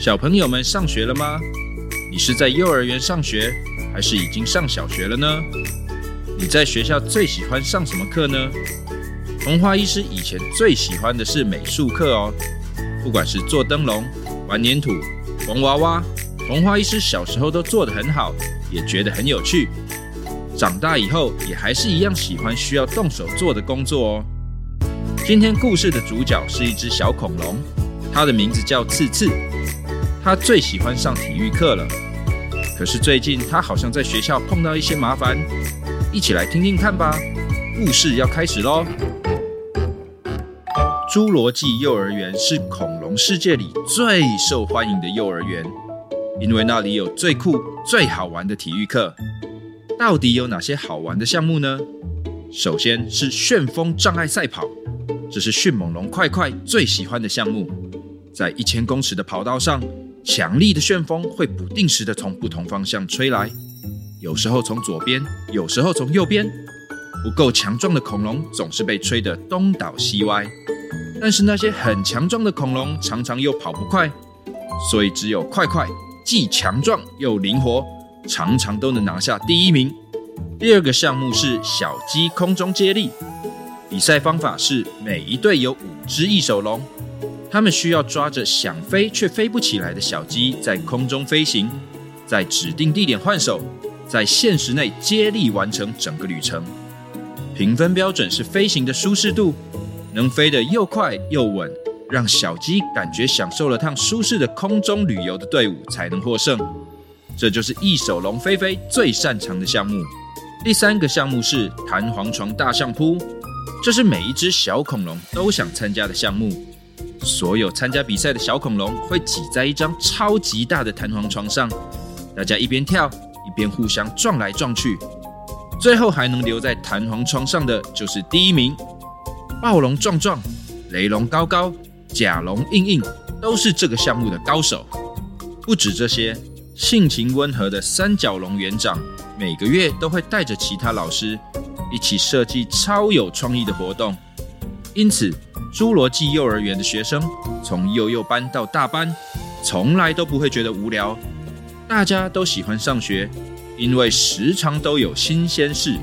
小朋友们上学了吗？你是在幼儿园上学，还是已经上小学了呢？你在学校最喜欢上什么课呢？童话医师以前最喜欢的是美术课哦，不管是做灯笼、玩粘土、缝娃娃，童话医师小时候都做得很好，也觉得很有趣。长大以后也还是一样喜欢需要动手做的工作哦。今天故事的主角是一只小恐龙，它的名字叫刺刺。他最喜欢上体育课了，可是最近他好像在学校碰到一些麻烦，一起来听听看吧。故事要开始喽！侏罗纪幼儿园是恐龙世界里最受欢迎的幼儿园，因为那里有最酷、最好玩的体育课。到底有哪些好玩的项目呢？首先是旋风障碍赛跑，这是迅猛龙快快最喜欢的项目，在一千公尺的跑道上。强力的旋风会不定时的从不同方向吹来，有时候从左边，有时候从右边。不够强壮的恐龙总是被吹得东倒西歪，但是那些很强壮的恐龙常常又跑不快，所以只有快快既强壮又灵活，常常都能拿下第一名。第二个项目是小鸡空中接力，比赛方法是每一队有五只翼手龙。他们需要抓着想飞却飞不起来的小鸡，在空中飞行，在指定地点换手，在限时内接力完成整个旅程。评分标准是飞行的舒适度，能飞得又快又稳，让小鸡感觉享受了趟舒适的空中旅游的队伍才能获胜。这就是翼手龙飞飞最擅长的项目。第三个项目是弹簧床大象扑，这是每一只小恐龙都想参加的项目。所有参加比赛的小恐龙会挤在一张超级大的弹簧床上，大家一边跳一边互相撞来撞去，最后还能留在弹簧床上的就是第一名。暴龙壮壮、雷龙高高、甲龙硬硬都是这个项目的高手。不止这些，性情温和的三角龙园长每个月都会带着其他老师一起设计超有创意的活动，因此。侏罗纪幼儿园的学生，从幼幼班到大班，从来都不会觉得无聊。大家都喜欢上学，因为时常都有新鲜事。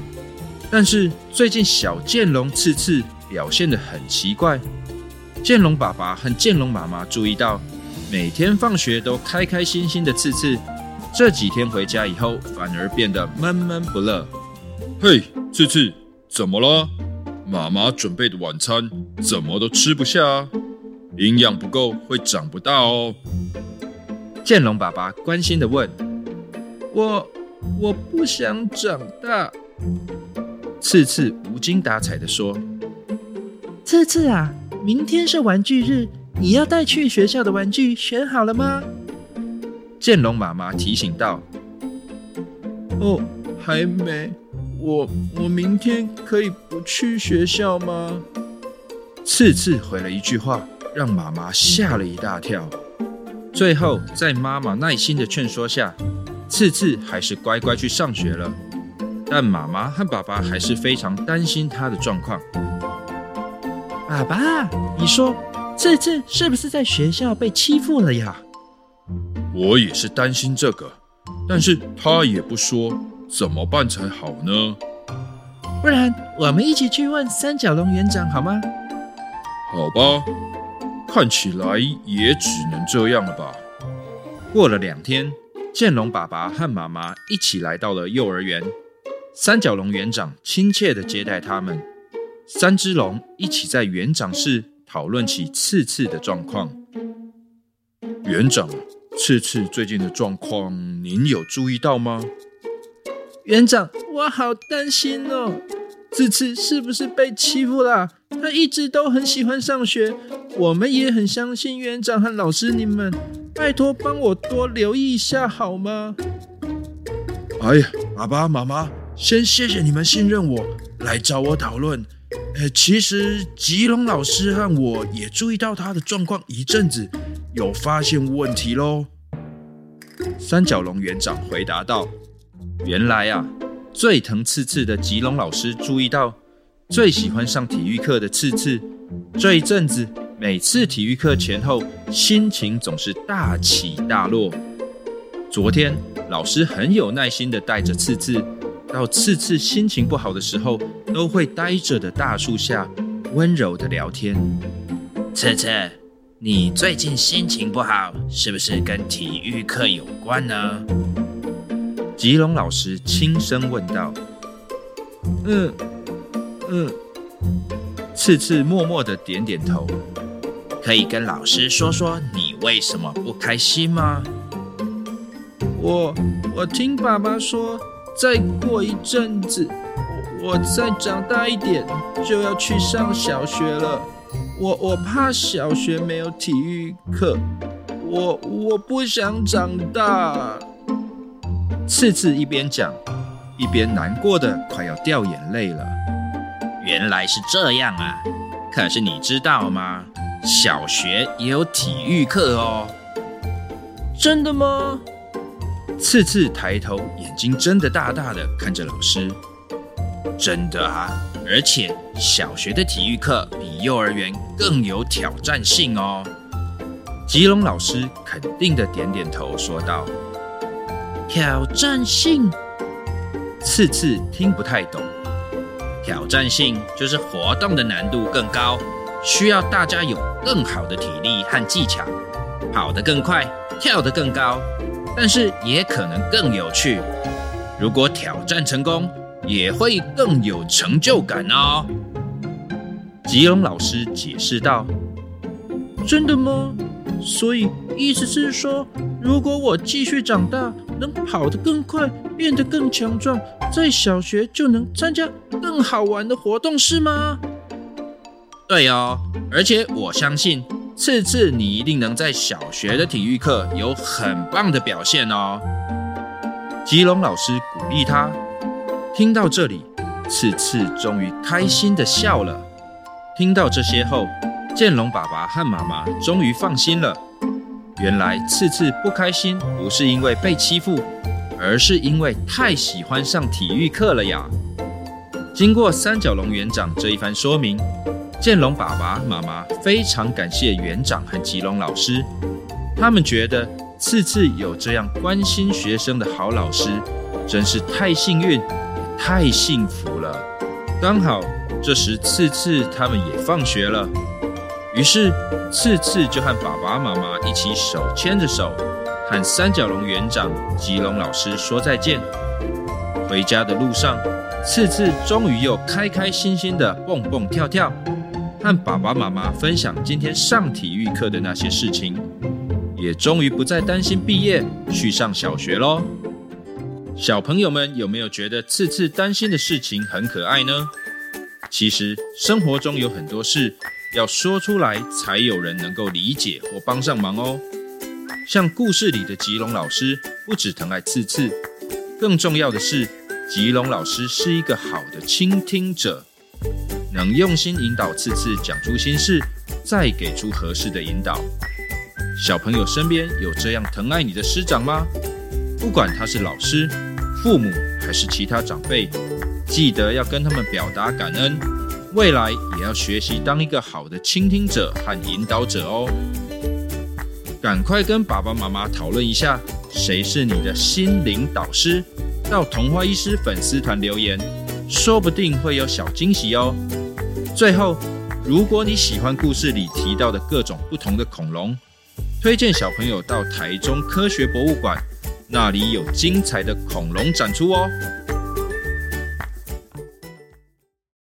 但是最近小剑龙次次表现得很奇怪。剑龙爸爸和剑龙妈妈注意到，每天放学都开开心心的次次，这几天回家以后反而变得闷闷不乐。嘿，次次，怎么了？妈妈准备的晚餐怎么都吃不下，营养不够会长不大哦。剑龙爸爸关心的问：“我我不想长大。”次次无精打采的说：“次次啊，明天是玩具日，你要带去学校的玩具选好了吗？”剑龙妈妈提醒道：“哦，还没。”我我明天可以不去学校吗？次次回了一句话，让妈妈吓了一大跳。最后，在妈妈耐心的劝说下，次次还是乖乖去上学了。但妈妈和爸爸还是非常担心他的状况。爸爸，你说次次是不是在学校被欺负了呀？我也是担心这个，但是他也不说。怎么办才好呢？不然我们一起去问三角龙园长好吗？好吧，看起来也只能这样了吧。过了两天，剑龙爸爸和妈妈一起来到了幼儿园，三角龙园长亲切的接待他们。三只龙一起在园长室讨论起刺刺的状况。园长，刺刺最近的状况您有注意到吗？园长，我好担心哦！这次是不是被欺负了？他一直都很喜欢上学，我们也很相信园长和老师你们。拜托帮我多留意一下好吗？哎呀，爸爸妈妈，先谢谢你们信任我来找我讨论。呃，其实吉龙老师和我也注意到他的状况一阵子，有发现问题喽。三角龙园长回答道：“原来啊，最疼次次的吉隆老师注意到，最喜欢上体育课的次次，这一阵子每次体育课前后，心情总是大起大落。昨天老师很有耐心的带着次次，到次次心情不好的时候，都会呆着的大树下，温柔的聊天。次次。”你最近心情不好，是不是跟体育课有关呢？吉隆老师轻声问道。嗯嗯，次次默默的点点头。可以跟老师说说你为什么不开心吗？我我听爸爸说，再过一阵子，我我再长大一点就要去上小学了。我我怕小学没有体育课，我我不想长大。次次一边讲，一边难过的快要掉眼泪了。原来是这样啊！可是你知道吗？小学也有体育课哦。真的吗？次次抬头，眼睛睁得大大的看着老师。真的啊！而且小学的体育课比幼儿园更有挑战性哦。吉隆老师肯定的点点头，说道：“挑战性。”次次听不太懂。挑战性就是活动的难度更高，需要大家有更好的体力和技巧，跑得更快，跳得更高，但是也可能更有趣。如果挑战成功，也会更有成就感哦。吉隆老师解释道：“真的吗？所以意思是说，如果我继续长大，能跑得更快，变得更强壮，在小学就能参加更好玩的活动，是吗？”对哦，而且我相信，次次你一定能在小学的体育课有很棒的表现哦。吉隆老师鼓励他。听到这里，次次终于开心的笑了。听到这些后，剑龙爸爸和妈妈终于放心了。原来次次不开心不是因为被欺负，而是因为太喜欢上体育课了呀。经过三角龙园长这一番说明，剑龙爸爸妈妈非常感谢园长和吉龙老师。他们觉得次次有这样关心学生的好老师，真是太幸运。太幸福了！刚好这时次次他们也放学了，于是次次就和爸爸妈妈一起手牵着手，和三角龙园长吉龙老师说再见。回家的路上，次次终于又开开心心的蹦蹦跳跳，和爸爸妈妈分享今天上体育课的那些事情，也终于不再担心毕业去上小学喽。小朋友们有没有觉得次次担心的事情很可爱呢？其实生活中有很多事要说出来，才有人能够理解或帮上忙哦。像故事里的吉龙老师，不止疼爱次次，更重要的是，吉龙老师是一个好的倾听者，能用心引导次次讲出心事，再给出合适的引导。小朋友身边有这样疼爱你的师长吗？不管他是老师。父母还是其他长辈，记得要跟他们表达感恩，未来也要学习当一个好的倾听者和引导者哦。赶快跟爸爸妈妈讨论一下，谁是你的心灵导师？到童话医师粉丝团留言，说不定会有小惊喜哦。最后，如果你喜欢故事里提到的各种不同的恐龙，推荐小朋友到台中科学博物馆。那里有精彩的恐龙展出哦！